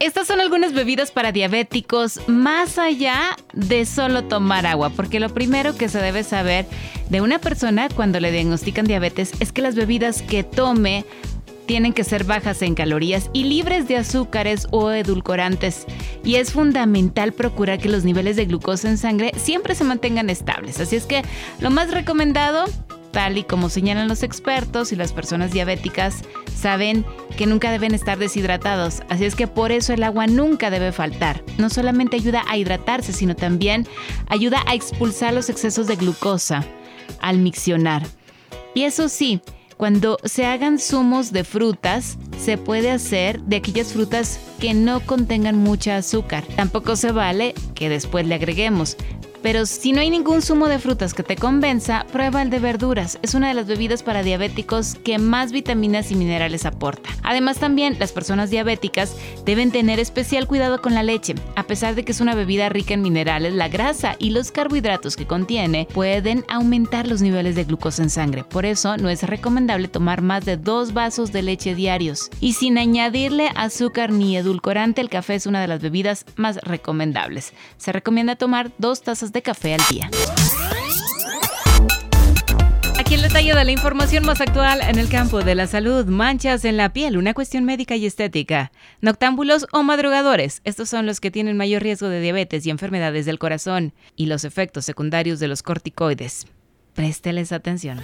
Estas son algunas bebidas para diabéticos más allá de solo tomar agua, porque lo primero que se debe saber de una persona cuando le diagnostican diabetes es que las bebidas que tome tienen que ser bajas en calorías y libres de azúcares o edulcorantes. Y es fundamental procurar que los niveles de glucosa en sangre siempre se mantengan estables. Así es que lo más recomendado tal y como señalan los expertos y las personas diabéticas, saben que nunca deben estar deshidratados, así es que por eso el agua nunca debe faltar. No solamente ayuda a hidratarse, sino también ayuda a expulsar los excesos de glucosa al miccionar. Y eso sí, cuando se hagan zumos de frutas, se puede hacer de aquellas frutas que no contengan mucha azúcar. Tampoco se vale que después le agreguemos. Pero si no hay ningún zumo de frutas que te convenza, prueba el de verduras. Es una de las bebidas para diabéticos que más vitaminas y minerales aporta. Además también las personas diabéticas deben tener especial cuidado con la leche. A pesar de que es una bebida rica en minerales, la grasa y los carbohidratos que contiene pueden aumentar los niveles de glucosa en sangre. Por eso no es recomendable tomar más de dos vasos de leche diarios. Y sin añadirle azúcar ni edulcorante, el café es una de las bebidas más recomendables. Se recomienda tomar dos tazas de café al día. Aquí el detalle de la información más actual en el campo de la salud. Manchas en la piel, una cuestión médica y estética. Noctámbulos o madrugadores. Estos son los que tienen mayor riesgo de diabetes y enfermedades del corazón y los efectos secundarios de los corticoides. Présteles atención.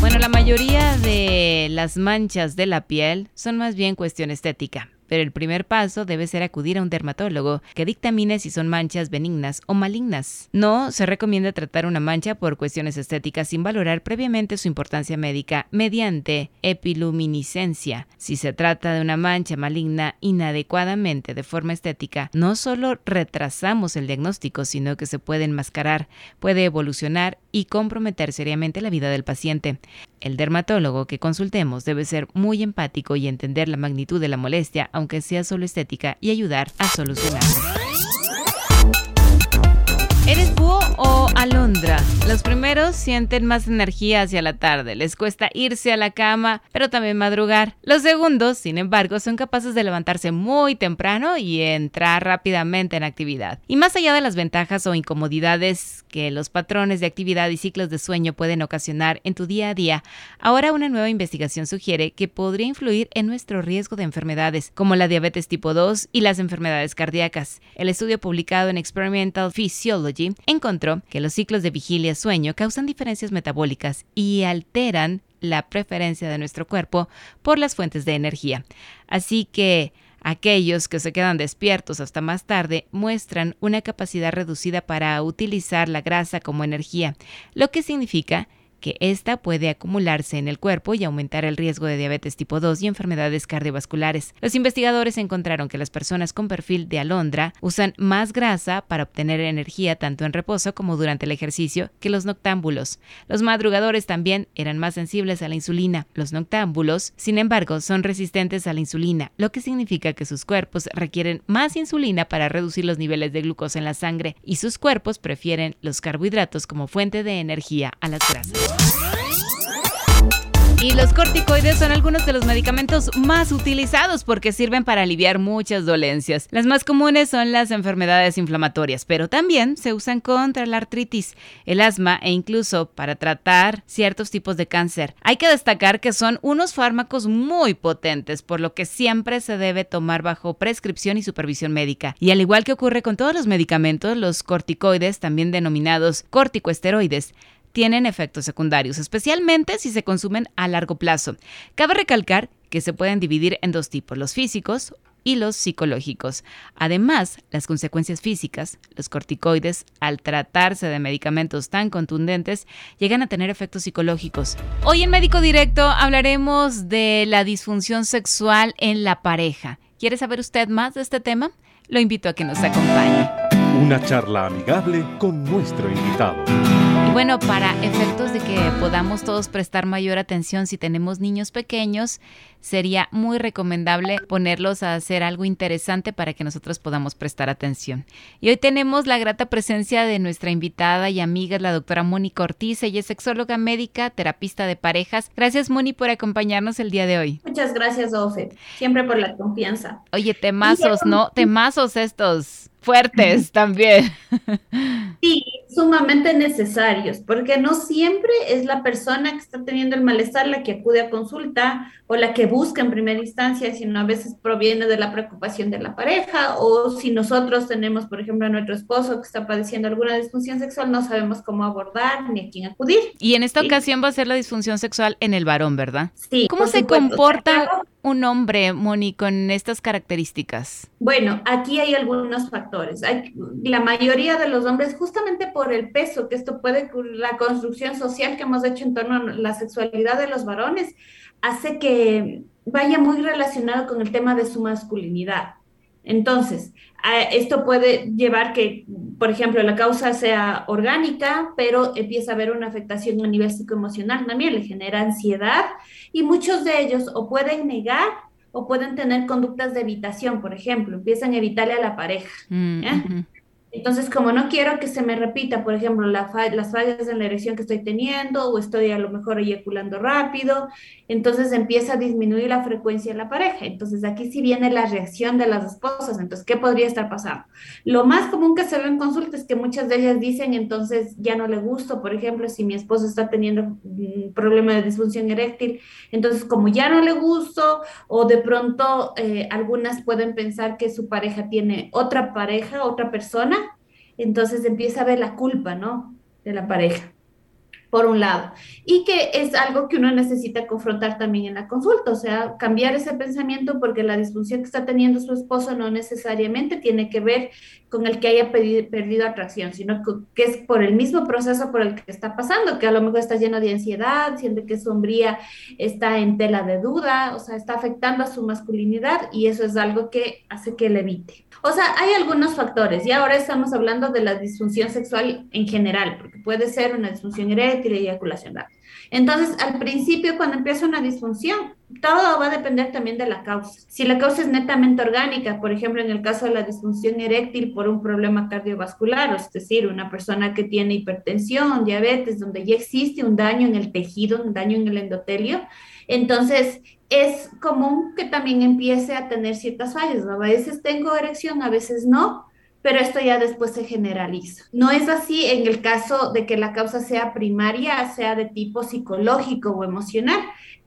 Bueno, la mayoría de las manchas de la piel son más bien cuestión estética pero el primer paso debe ser acudir a un dermatólogo que dictamine si son manchas benignas o malignas. No se recomienda tratar una mancha por cuestiones estéticas sin valorar previamente su importancia médica mediante epiluminiscencia. Si se trata de una mancha maligna inadecuadamente de forma estética, no solo retrasamos el diagnóstico, sino que se puede enmascarar, puede evolucionar y comprometer seriamente la vida del paciente. El dermatólogo que consultemos debe ser muy empático y entender la magnitud de la molestia, aunque sea solo estética, y ayudar a solucionarla. ¿Eres búho o alondra? Los primeros sienten más energía hacia la tarde, les cuesta irse a la cama, pero también madrugar. Los segundos, sin embargo, son capaces de levantarse muy temprano y entrar rápidamente en actividad. Y más allá de las ventajas o incomodidades que los patrones de actividad y ciclos de sueño pueden ocasionar en tu día a día, ahora una nueva investigación sugiere que podría influir en nuestro riesgo de enfermedades, como la diabetes tipo 2 y las enfermedades cardíacas. El estudio publicado en Experimental Physiology encontró que los ciclos de vigilia-sueño causan diferencias metabólicas y alteran la preferencia de nuestro cuerpo por las fuentes de energía. Así que Aquellos que se quedan despiertos hasta más tarde muestran una capacidad reducida para utilizar la grasa como energía, lo que significa que ésta puede acumularse en el cuerpo y aumentar el riesgo de diabetes tipo 2 y enfermedades cardiovasculares. Los investigadores encontraron que las personas con perfil de alondra usan más grasa para obtener energía tanto en reposo como durante el ejercicio que los noctámbulos. Los madrugadores también eran más sensibles a la insulina. Los noctámbulos, sin embargo, son resistentes a la insulina, lo que significa que sus cuerpos requieren más insulina para reducir los niveles de glucosa en la sangre y sus cuerpos prefieren los carbohidratos como fuente de energía a las grasas. Y los corticoides son algunos de los medicamentos más utilizados porque sirven para aliviar muchas dolencias. Las más comunes son las enfermedades inflamatorias, pero también se usan contra la artritis, el asma e incluso para tratar ciertos tipos de cáncer. Hay que destacar que son unos fármacos muy potentes, por lo que siempre se debe tomar bajo prescripción y supervisión médica. Y al igual que ocurre con todos los medicamentos, los corticoides, también denominados corticoesteroides, tienen efectos secundarios, especialmente si se consumen a largo plazo. Cabe recalcar que se pueden dividir en dos tipos, los físicos y los psicológicos. Además, las consecuencias físicas, los corticoides, al tratarse de medicamentos tan contundentes, llegan a tener efectos psicológicos. Hoy en Médico Directo hablaremos de la disfunción sexual en la pareja ¿Quiere saber usted más de este tema? Lo invito a que nos acompañe. Una charla amigable con nuestro invitado. Bueno, para efectos de que podamos todos prestar mayor atención si tenemos niños pequeños, sería muy recomendable ponerlos a hacer algo interesante para que nosotros podamos prestar atención. Y hoy tenemos la grata presencia de nuestra invitada y amiga, la doctora Mónica Ortiz. Ella es sexóloga médica, terapista de parejas. Gracias, Moni, por acompañarnos el día de hoy. Muchas gracias, Ofe. Siempre por la confianza. Oye, temazos, ¿no? Temazos estos fuertes también. Sí, sumamente necesarios, porque no siempre es la persona que está teniendo el malestar la que acude a consulta o la que busca en primera instancia, sino a veces proviene de la preocupación de la pareja o si nosotros tenemos, por ejemplo, a nuestro esposo que está padeciendo alguna disfunción sexual, no sabemos cómo abordar ni a quién acudir. Y en esta ocasión va a ser la disfunción sexual en el varón, ¿verdad? Sí. ¿Cómo se comporta un hombre, Moni, con estas características? Bueno, aquí hay algunos factores. Hay, la mayoría de los hombres, justamente por el peso que esto puede, la construcción social que hemos hecho en torno a la sexualidad de los varones, hace que vaya muy relacionado con el tema de su masculinidad. Entonces, esto puede llevar que, por ejemplo, la causa sea orgánica, pero empieza a haber una afectación a nivel psicoemocional también, le genera ansiedad y muchos de ellos o pueden negar o pueden tener conductas de evitación, por ejemplo, empiezan a evitarle a la pareja. Mm, entonces, como no quiero que se me repita, por ejemplo, las fallas en la erección que estoy teniendo o estoy a lo mejor eyaculando rápido, entonces empieza a disminuir la frecuencia de la pareja. Entonces, aquí sí viene la reacción de las esposas. Entonces, ¿qué podría estar pasando? Lo más común que se ve en consulta es que muchas de ellas dicen, entonces ya no le gusto, por ejemplo, si mi esposo está teniendo un problema de disfunción eréctil, entonces como ya no le gusto, o de pronto eh, algunas pueden pensar que su pareja tiene otra pareja, otra persona, entonces empieza a ver la culpa, ¿no? De la pareja, por un lado. Y que es algo que uno necesita confrontar también en la consulta, o sea, cambiar ese pensamiento porque la disfunción que está teniendo su esposo no necesariamente tiene que ver con el que haya perdido atracción, sino que es por el mismo proceso por el que está pasando, que a lo mejor está lleno de ansiedad, siente que sombría está en tela de duda, o sea, está afectando a su masculinidad y eso es algo que hace que le evite. O sea, hay algunos factores y ahora estamos hablando de la disfunción sexual en general, porque puede ser una disfunción eréctil y eyaculación Entonces, al principio, cuando empieza una disfunción, todo va a depender también de la causa. Si la causa es netamente orgánica, por ejemplo, en el caso de la disfunción eréctil por un problema cardiovascular, es decir, una persona que tiene hipertensión, diabetes, donde ya existe un daño en el tejido, un daño en el endotelio, entonces es común que también empiece a tener ciertas fallas. A veces tengo erección, a veces no, pero esto ya después se generaliza. No es así en el caso de que la causa sea primaria, sea de tipo psicológico o emocional.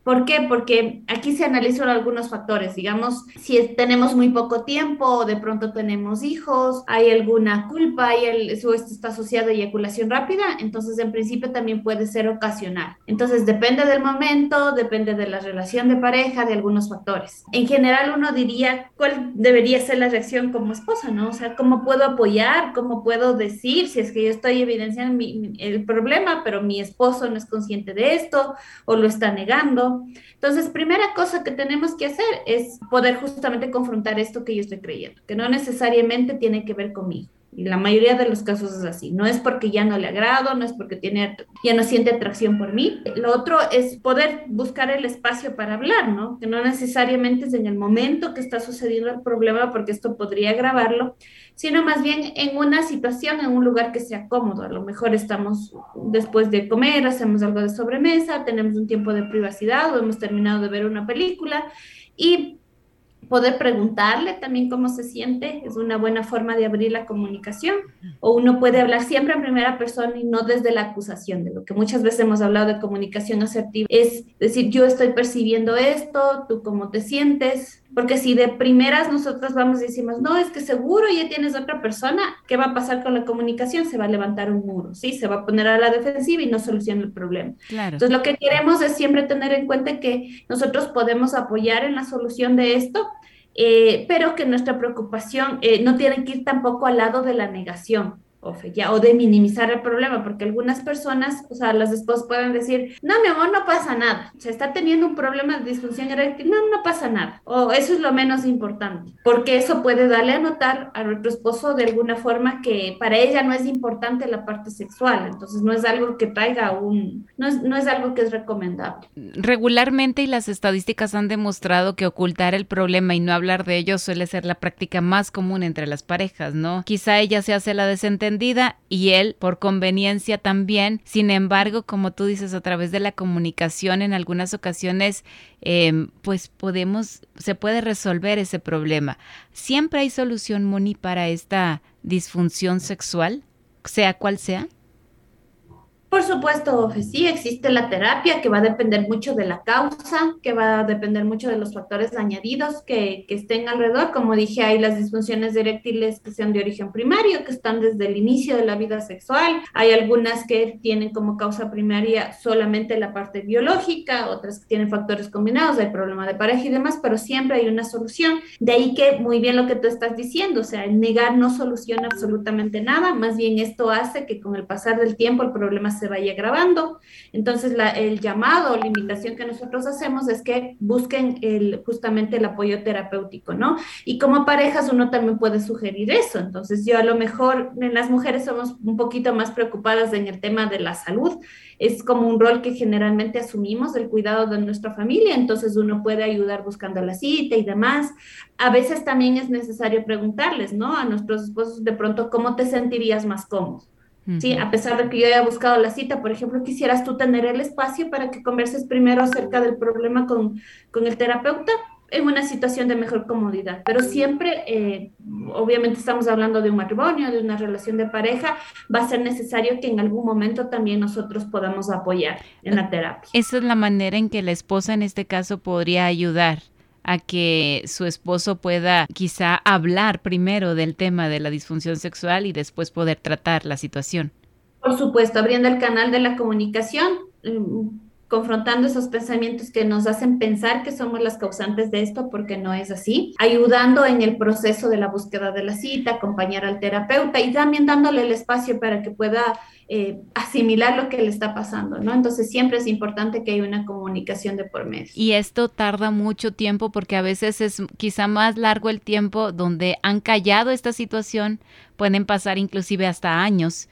¿Por qué? Porque aquí se analizan algunos factores, digamos, si tenemos muy poco tiempo de pronto tenemos hijos, hay alguna culpa, y el, esto está asociado a eyaculación rápida, entonces en principio también puede ser ocasional. Entonces depende del momento, depende de la relación de pareja, de algunos factores. En general uno diría cuál debería ser la reacción como esposa, ¿no? O sea, cómo puedo apoyar, cómo puedo decir si es que yo estoy evidenciando el problema, pero mi esposo no es consciente de esto o lo está negando entonces, primera cosa que tenemos que hacer es poder justamente confrontar esto que yo estoy creyendo, que no necesariamente tiene que ver conmigo. Y la mayoría de los casos es así. No es porque ya no le agrado, no es porque tiene, ya no siente atracción por mí. Lo otro es poder buscar el espacio para hablar, ¿no? Que no necesariamente es en el momento que está sucediendo el problema, porque esto podría agravarlo, sino más bien en una situación, en un lugar que sea cómodo. A lo mejor estamos después de comer, hacemos algo de sobremesa, tenemos un tiempo de privacidad o hemos terminado de ver una película y poder preguntarle también cómo se siente, es una buena forma de abrir la comunicación. O uno puede hablar siempre en primera persona y no desde la acusación, de lo que muchas veces hemos hablado de comunicación asertiva, es decir, yo estoy percibiendo esto, tú cómo te sientes, porque si de primeras nosotros vamos y decimos, no, es que seguro ya tienes otra persona, ¿qué va a pasar con la comunicación? Se va a levantar un muro, ¿sí? Se va a poner a la defensiva y no soluciona el problema. Entonces, lo que queremos es siempre tener en cuenta que nosotros podemos apoyar en la solución de esto, eh, pero que nuestra preocupación eh, no tiene que ir tampoco al lado de la negación. Ya, o de minimizar el problema, porque algunas personas, o sea, las esposas pueden decir, no, mi amor, no pasa nada, se está teniendo un problema de disfunción eréctil, no, no pasa nada, o eso es lo menos importante, porque eso puede darle a notar a nuestro esposo de alguna forma que para ella no es importante la parte sexual, entonces no es algo que traiga un, no es, no es algo que es recomendable. Regularmente y las estadísticas han demostrado que ocultar el problema y no hablar de ello suele ser la práctica más común entre las parejas, ¿no? Quizá ella se hace la desentendida y él por conveniencia también. Sin embargo, como tú dices, a través de la comunicación en algunas ocasiones, em, pues podemos, se puede resolver ese problema. Siempre hay solución, Moni, para esta disfunción sexual, sea cual sea. Por supuesto, sí, existe la terapia que va a depender mucho de la causa, que va a depender mucho de los factores añadidos que, que, estén alrededor. Como dije, hay las disfunciones eréctiles que sean de origen primario, que están desde el inicio de la vida sexual. Hay algunas que tienen como causa primaria solamente la parte biológica, otras que tienen factores combinados, hay problema de pareja y demás, pero siempre hay una solución. De ahí que muy bien lo que tú estás diciendo, o sea, el negar no soluciona absolutamente nada, más bien esto hace que con el pasar del tiempo el problema se se vaya grabando. Entonces, el llamado o la invitación que nosotros hacemos es que busquen justamente el apoyo terapéutico, ¿no? Y como parejas uno también puede sugerir eso. Entonces, yo a lo mejor en las mujeres somos un poquito más preocupadas en el tema de la salud. Es como un rol que generalmente asumimos, el cuidado de nuestra familia. Entonces, uno puede ayudar buscando la cita y demás. A veces también es necesario preguntarles, ¿no? A nuestros esposos de pronto, ¿cómo te sentirías más cómodo? Sí, a pesar de que yo haya buscado la cita, por ejemplo, quisieras tú tener el espacio para que converses primero acerca del problema con, con el terapeuta en una situación de mejor comodidad. Pero siempre, eh, obviamente estamos hablando de un matrimonio, de una relación de pareja, va a ser necesario que en algún momento también nosotros podamos apoyar en la terapia. Esa es la manera en que la esposa en este caso podría ayudar a que su esposo pueda quizá hablar primero del tema de la disfunción sexual y después poder tratar la situación. Por supuesto, abriendo el canal de la comunicación, mm, confrontando esos pensamientos que nos hacen pensar que somos las causantes de esto porque no es así, ayudando en el proceso de la búsqueda de la cita, acompañar al terapeuta y también dándole el espacio para que pueda eh, asimilar lo que le está pasando, ¿no? Entonces siempre es importante que haya una comunicación de por medio. Y esto tarda mucho tiempo porque a veces es quizá más largo el tiempo donde han callado esta situación, pueden pasar inclusive hasta años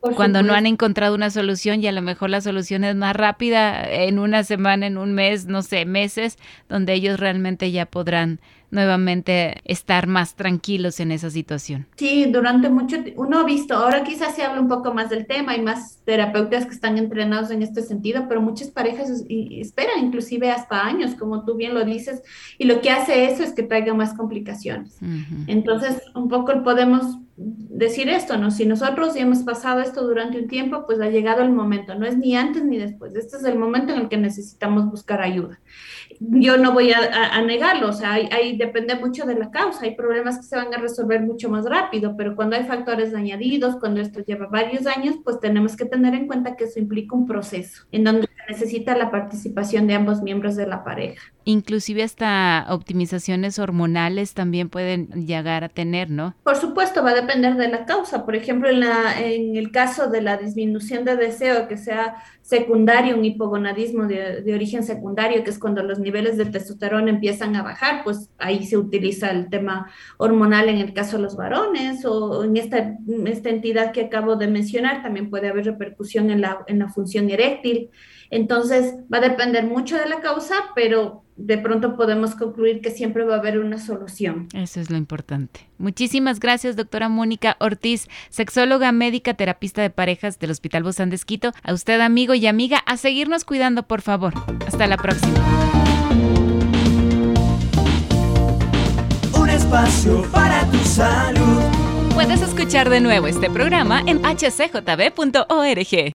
cuando no han encontrado una solución y a lo mejor la solución es más rápida en una semana, en un mes, no sé, meses, donde ellos realmente ya podrán nuevamente estar más tranquilos en esa situación. Sí, durante mucho tiempo, uno ha visto, ahora quizás se habla un poco más del tema, hay más terapeutas que están entrenados en este sentido, pero muchas parejas esperan inclusive hasta años, como tú bien lo dices, y lo que hace eso es que traiga más complicaciones. Entonces, un poco podemos decir esto, ¿no? Si nosotros hemos pasado esto durante un tiempo, pues ha llegado el momento, no es ni antes ni después, este es el momento en el que necesitamos buscar ayuda. Yo no voy a, negarlo, o sea, hay, depende mucho de la causa, hay problemas que se van a resolver mucho más rápido, pero cuando hay factores añadidos, cuando esto lleva varios años, pues tenemos que tener en cuenta que eso implica un proceso en donde se necesita la participación de ambos miembros de la pareja. Inclusive hasta optimizaciones hormonales también pueden llegar a tener, ¿no? Por supuesto, va a depender de la causa. Por ejemplo, en, la, en el caso de la disminución de deseo, que sea secundario, un hipogonadismo de, de, origen secundario, que es cuando los niveles de testosterona empiezan a bajar, pues ahí se utiliza el tema hormonal en el caso de los varones o en esta, esta entidad que acabo de mencionar, también puede haber repercusión en la, en la función eréctil. Entonces, va a depender mucho de la causa, pero de pronto podemos concluir que siempre va a haber una solución. Eso es lo importante. Muchísimas gracias, doctora Mónica Ortiz, sexóloga médica, terapista de parejas del Hospital Bozán de Esquito. A usted, amigo y amiga, a seguirnos cuidando, por favor. Hasta la próxima. Un espacio para tu salud. Puedes escuchar de nuevo este programa en hcjb.org.